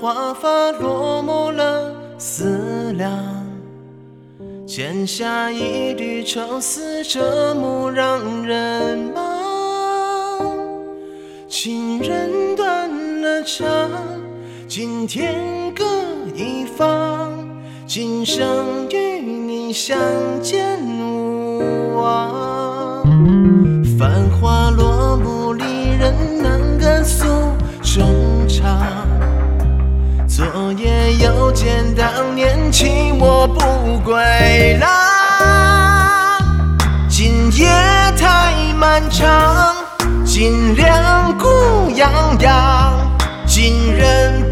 华发落幕了思量剪下一缕愁丝遮目让人盲情人断了肠今天各一方今生与你相见无望昨夜又见当年弃我不归郎，今夜太漫长，尽量孤洋洋，今人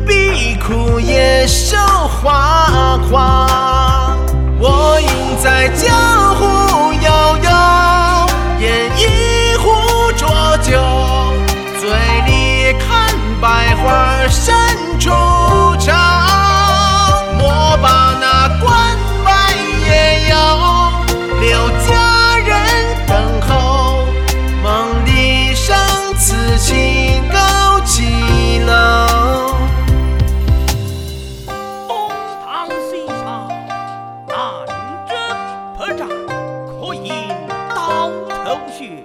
有，佳人等候。梦里生此情高几楼？唐先生，南征北战，可饮刀头血。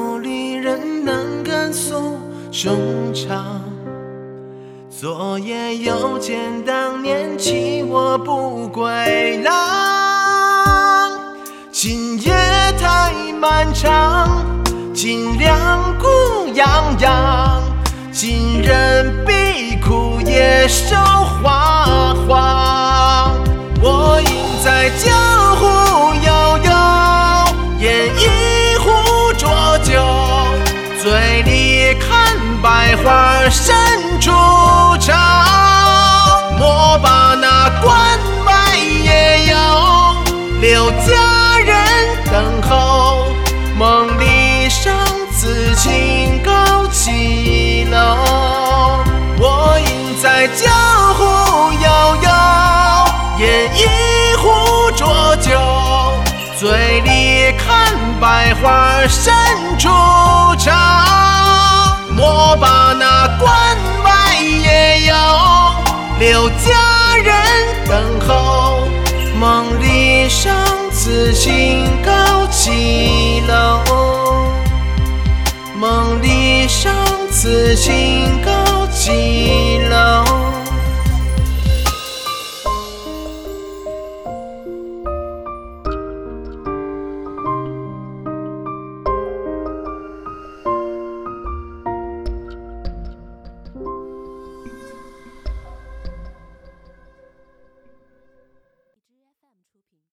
落幕，离人难敢诉衷肠。昨夜又见当年弃我不归郎，今夜太漫长，尽量孤洋洋，今人必哭夜守花百花深处长。莫把那关外野游，留佳人等候。梦里生此情高几楼？我应在江湖悠悠，饮一壶浊酒，醉里看百花深处长。我把那关外野游，留佳人等候。梦里殇此情高几楼？梦里殇此情高